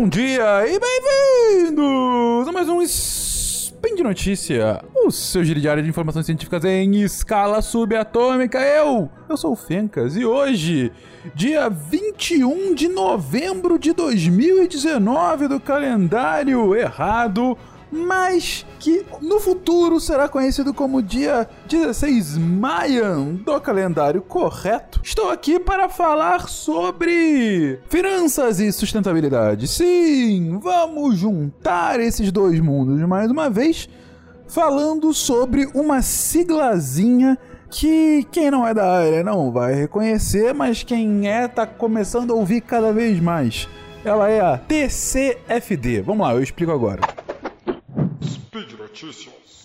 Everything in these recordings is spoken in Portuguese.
bom dia e bem-vindos a mais um Spin de Notícia, o seu giro diário de informações científicas em escala subatômica. Eu, eu sou o Fencas e hoje, dia 21 de novembro de 2019 do calendário errado, mas que no futuro será conhecido como dia 16 Mayan do calendário correto. Estou aqui para falar sobre finanças e sustentabilidade. Sim, vamos juntar esses dois mundos mais uma vez, falando sobre uma siglazinha que quem não é da área não vai reconhecer, mas quem é tá começando a ouvir cada vez mais. Ela é a TCFD. Vamos lá, eu explico agora. Speed Notícias.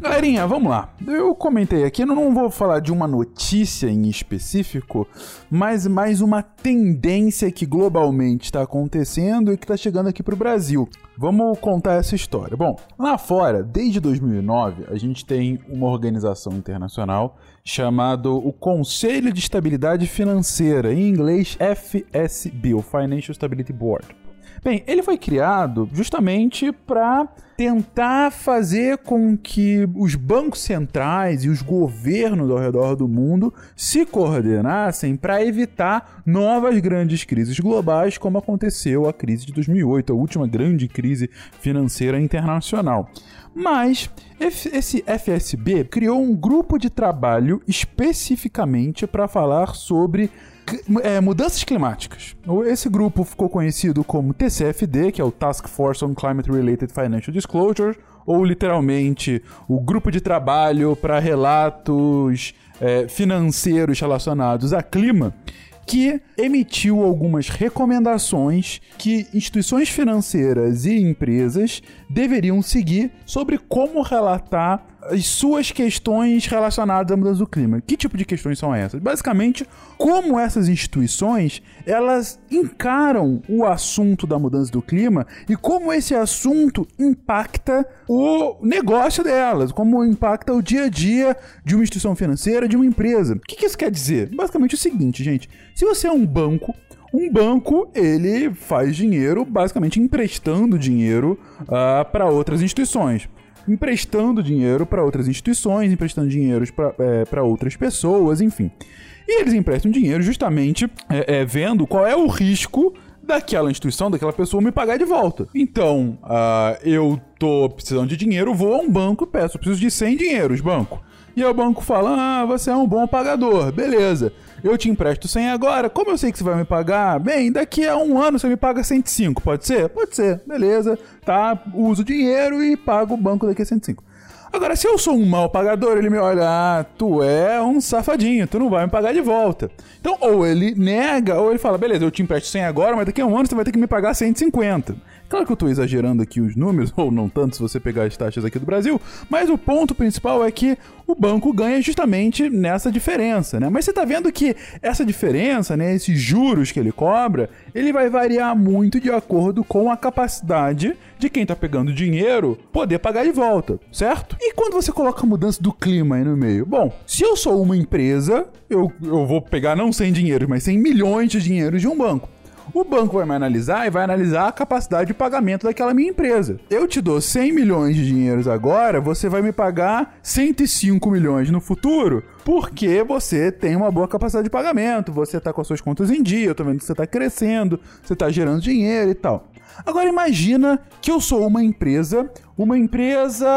Galerinha, vamos lá. Eu comentei aqui, eu não vou falar de uma notícia em específico, mas mais uma tendência que globalmente está acontecendo e que está chegando aqui para o Brasil. Vamos contar essa história. Bom, lá fora, desde 2009, a gente tem uma organização internacional chamada o Conselho de Estabilidade Financeira, em inglês FSB, o Financial Stability Board. Bem, ele foi criado justamente para tentar fazer com que os bancos centrais e os governos ao redor do mundo se coordenassem para evitar novas grandes crises globais, como aconteceu a crise de 2008, a última grande crise financeira internacional. Mas esse FSB criou um grupo de trabalho especificamente para falar sobre é, mudanças climáticas. Esse grupo ficou conhecido como TCFD, que é o Task Force on Climate Related Financial Disclosure, ou literalmente o grupo de trabalho para relatos é, financeiros relacionados a clima que emitiu algumas recomendações que instituições financeiras e empresas deveriam seguir sobre como relatar as suas questões relacionadas à mudança do clima. Que tipo de questões são essas? Basicamente, como essas instituições elas encaram o assunto da mudança do clima e como esse assunto impacta o negócio delas, como impacta o dia a dia de uma instituição financeira, de uma empresa. O que, isso quer dizer? Basicamente o seguinte, gente. Se você é um banco um banco ele faz dinheiro basicamente emprestando dinheiro uh, para outras instituições emprestando dinheiro para outras instituições, emprestando dinheiro para é, outras pessoas, enfim. E eles emprestam dinheiro justamente é, é, vendo qual é o risco daquela instituição, daquela pessoa me pagar de volta. Então, uh, eu tô precisando de dinheiro, vou a um banco e peço, preciso de 100 dinheiros, banco. E o banco fala, ah, você é um bom pagador, beleza. Eu te empresto 100 agora, como eu sei que você vai me pagar? Bem, daqui a um ano você me paga 105, pode ser? Pode ser, beleza. Tá, uso o dinheiro e pago o banco daqui a 105. Agora, se eu sou um mau pagador, ele me olha, ah, tu é um safadinho, tu não vai me pagar de volta. Então, ou ele nega, ou ele fala, beleza, eu te empresto 100 agora, mas daqui a um ano você vai ter que me pagar 150. Claro que eu estou exagerando aqui os números, ou não tanto se você pegar as taxas aqui do Brasil, mas o ponto principal é que o banco ganha justamente nessa diferença, né? Mas você está vendo que essa diferença, né, esses juros que ele cobra, ele vai variar muito de acordo com a capacidade de quem está pegando dinheiro poder pagar de volta, certo? E quando você coloca a mudança do clima aí no meio? Bom, se eu sou uma empresa, eu, eu vou pegar não 100 dinheiros, mas 100 milhões de dinheiros de um banco. O banco vai me analisar e vai analisar a capacidade de pagamento daquela minha empresa. Eu te dou 100 milhões de dinheiros agora, você vai me pagar 105 milhões no futuro, porque você tem uma boa capacidade de pagamento, você está com as suas contas em dia, eu tô vendo que você está crescendo, você está gerando dinheiro e tal. Agora imagina que eu sou uma empresa, uma empresa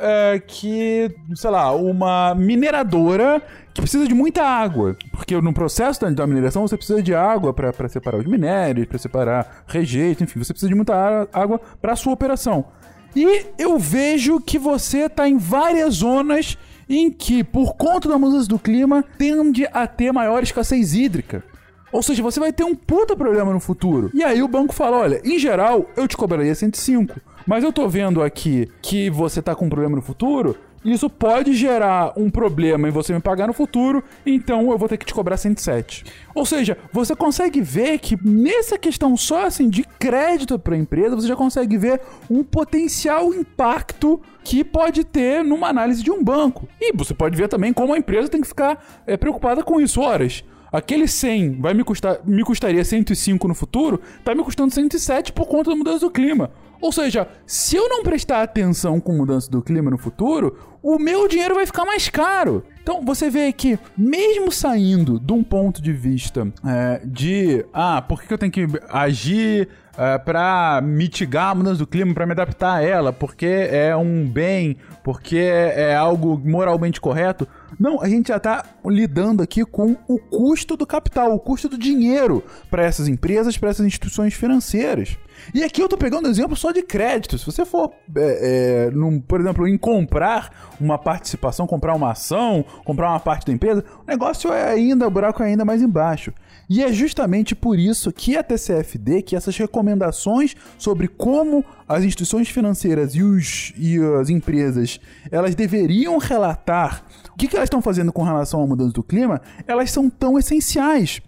é, que, sei lá, uma mineradora que precisa de muita água, porque no processo da, mineração você precisa de água para separar os minérios, para separar rejeito, enfim, você precisa de muita água para sua operação. E eu vejo que você está em várias zonas em que, por conta da mudança do clima, tende a ter maior escassez hídrica. Ou seja, você vai ter um puta problema no futuro. E aí o banco fala: olha, em geral, eu te cobraria 105. Mas eu tô vendo aqui que você tá com um problema no futuro, isso pode gerar um problema em você me pagar no futuro, então eu vou ter que te cobrar 107. Ou seja, você consegue ver que nessa questão só assim de crédito para a empresa, você já consegue ver um potencial impacto que pode ter numa análise de um banco. E você pode ver também como a empresa tem que ficar é, preocupada com isso. Horas, aquele 100 vai me custar, me custaria 105 no futuro, tá me custando 107 por conta da mudança do clima. Ou seja, se eu não prestar atenção com mudança do clima no futuro, o meu dinheiro vai ficar mais caro. Então você vê que, mesmo saindo de um ponto de vista é, de ah, por que eu tenho que agir é, para mitigar a mudança do clima, para me adaptar a ela, porque é um bem, porque é algo moralmente correto. Não, a gente já está lidando aqui com o custo do capital, o custo do dinheiro para essas empresas, para essas instituições financeiras. E aqui eu tô pegando exemplo só de crédito. Se você for, é, é, num, por exemplo, em comprar uma participação, comprar uma ação, comprar uma parte da empresa, o negócio é ainda, o buraco é ainda mais embaixo. E é justamente por isso que a TCFD, que essas recomendações sobre como as instituições financeiras e, os, e as empresas elas deveriam relatar o que, que elas estão fazendo com relação à mudança do clima, elas são tão essenciais.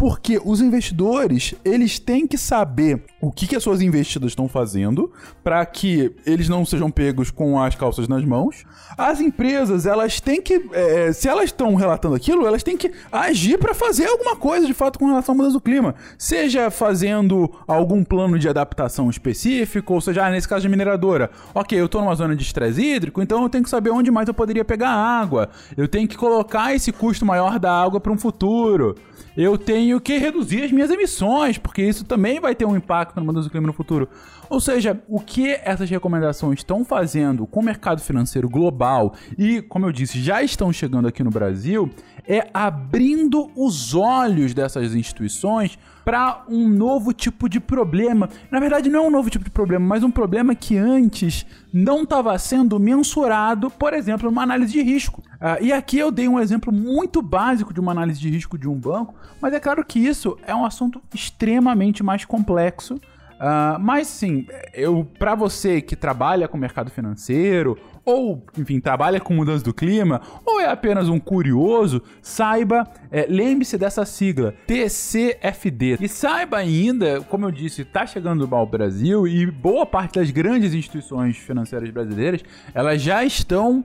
Porque os investidores, eles têm que saber o que, que as suas investidas estão fazendo para que eles não sejam pegos com as calças nas mãos. As empresas, elas têm que, é, se elas estão relatando aquilo, elas têm que agir para fazer alguma coisa de fato com relação à mudança do clima. Seja fazendo algum plano de adaptação específico, ou seja, ah, nesse caso de mineradora, ok, eu estou numa zona de estresse hídrico, então eu tenho que saber onde mais eu poderia pegar água. Eu tenho que colocar esse custo maior da água para um futuro eu tenho que reduzir as minhas emissões, porque isso também vai ter um impacto na mudança do clima no futuro. Ou seja, o que essas recomendações estão fazendo com o mercado financeiro global e, como eu disse, já estão chegando aqui no Brasil, é abrindo os olhos dessas instituições para um novo tipo de problema. Na verdade, não é um novo tipo de problema, mas um problema que antes não estava sendo mensurado, por exemplo, numa análise de risco. Uh, e aqui eu dei um exemplo muito básico de uma análise de risco de um banco, mas é claro que isso é um assunto extremamente mais complexo. Uh, mas sim, eu para você que trabalha com mercado financeiro ou, enfim, trabalha com mudança do clima, ou é apenas um curioso, saiba, é, lembre-se dessa sigla, TCFD. E saiba ainda, como eu disse, está chegando ao Brasil e boa parte das grandes instituições financeiras brasileiras, elas já estão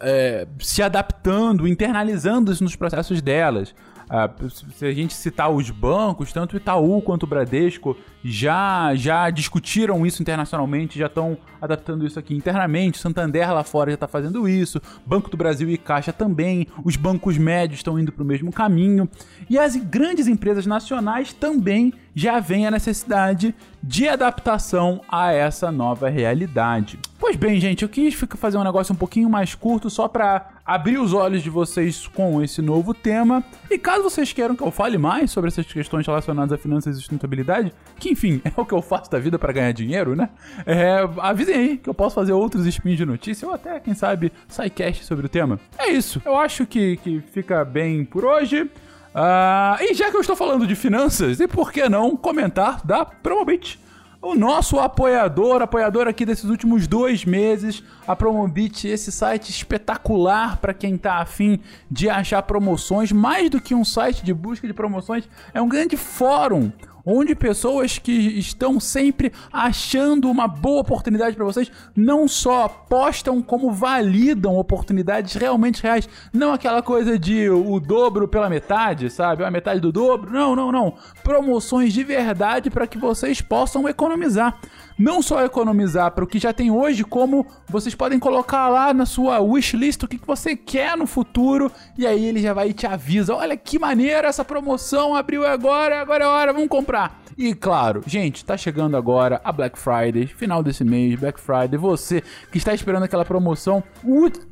é, se adaptando, internalizando isso nos processos delas. Ah, se a gente citar os bancos, tanto o Itaú quanto o Bradesco já, já discutiram isso internacionalmente, já estão adaptando isso aqui internamente. Santander lá fora já está fazendo isso, Banco do Brasil e Caixa também. Os bancos médios estão indo para o mesmo caminho. E as grandes empresas nacionais também já veem a necessidade de adaptação a essa nova realidade. Pois bem, gente, eu quis fazer um negócio um pouquinho mais curto só para abrir os olhos de vocês com esse novo tema. E caso vocês queiram que eu fale mais sobre essas questões relacionadas a finanças e sustentabilidade, que enfim, é o que eu faço da vida para ganhar dinheiro, né? É, avisem aí que eu posso fazer outros spins de notícia ou até, quem sabe, sidecast sobre o tema. É isso, eu acho que, que fica bem por hoje. Uh, e já que eu estou falando de finanças, e por que não comentar da Promobit? O nosso apoiador, apoiador aqui desses últimos dois meses, a Promobit, esse site espetacular para quem tá afim de achar promoções, mais do que um site de busca de promoções, é um grande fórum onde pessoas que estão sempre achando uma boa oportunidade para vocês não só postam como validam oportunidades realmente reais, não aquela coisa de o dobro pela metade, sabe? A metade do dobro. Não, não, não. Promoções de verdade para que vocês possam economizar não só economizar para o que já tem hoje, como vocês podem colocar lá na sua wishlist o que, que você quer no futuro e aí ele já vai e te avisa: olha que maneira essa promoção abriu agora, agora é hora, vamos comprar. E claro, gente, tá chegando agora a Black Friday, final desse mês, Black Friday. Você que está esperando aquela promoção,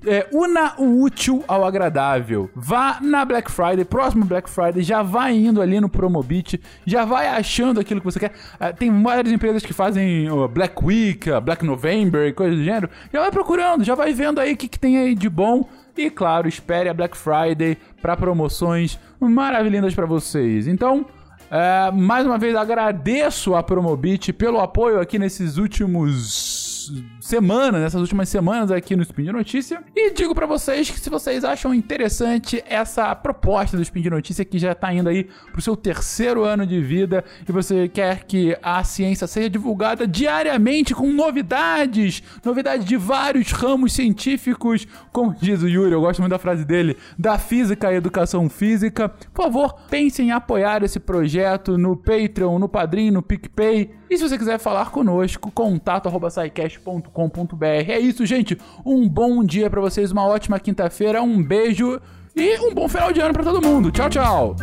é, una o útil ao agradável. Vá na Black Friday, próximo Black Friday, já vai indo ali no Promobit, já vai achando aquilo que você quer. É, tem várias empresas que fazem Black Week, Black November e coisas do gênero. Já vai procurando, já vai vendo aí o que, que tem aí de bom. E claro, espere a Black Friday para promoções maravilhindas para vocês. Então, é, mais uma vez agradeço a Promobit pelo apoio aqui nesses últimos semanas, nessas últimas semanas aqui no Spin de Notícia. E digo para vocês que se vocês acham interessante essa proposta do Spin de Notícia, que já tá indo aí pro seu terceiro ano de vida, e você quer que a ciência seja divulgada diariamente com novidades, novidades de vários ramos científicos, como diz o Yuri, eu gosto muito da frase dele, da física à educação física. Por favor, pensem em apoiar esse projeto no Patreon, no Padrim, no PicPay. E se você quiser falar conosco, contato@saicast.com.br. É isso, gente. Um bom dia para vocês, uma ótima quinta-feira, um beijo e um bom final de ano para todo mundo. Tchau, tchau.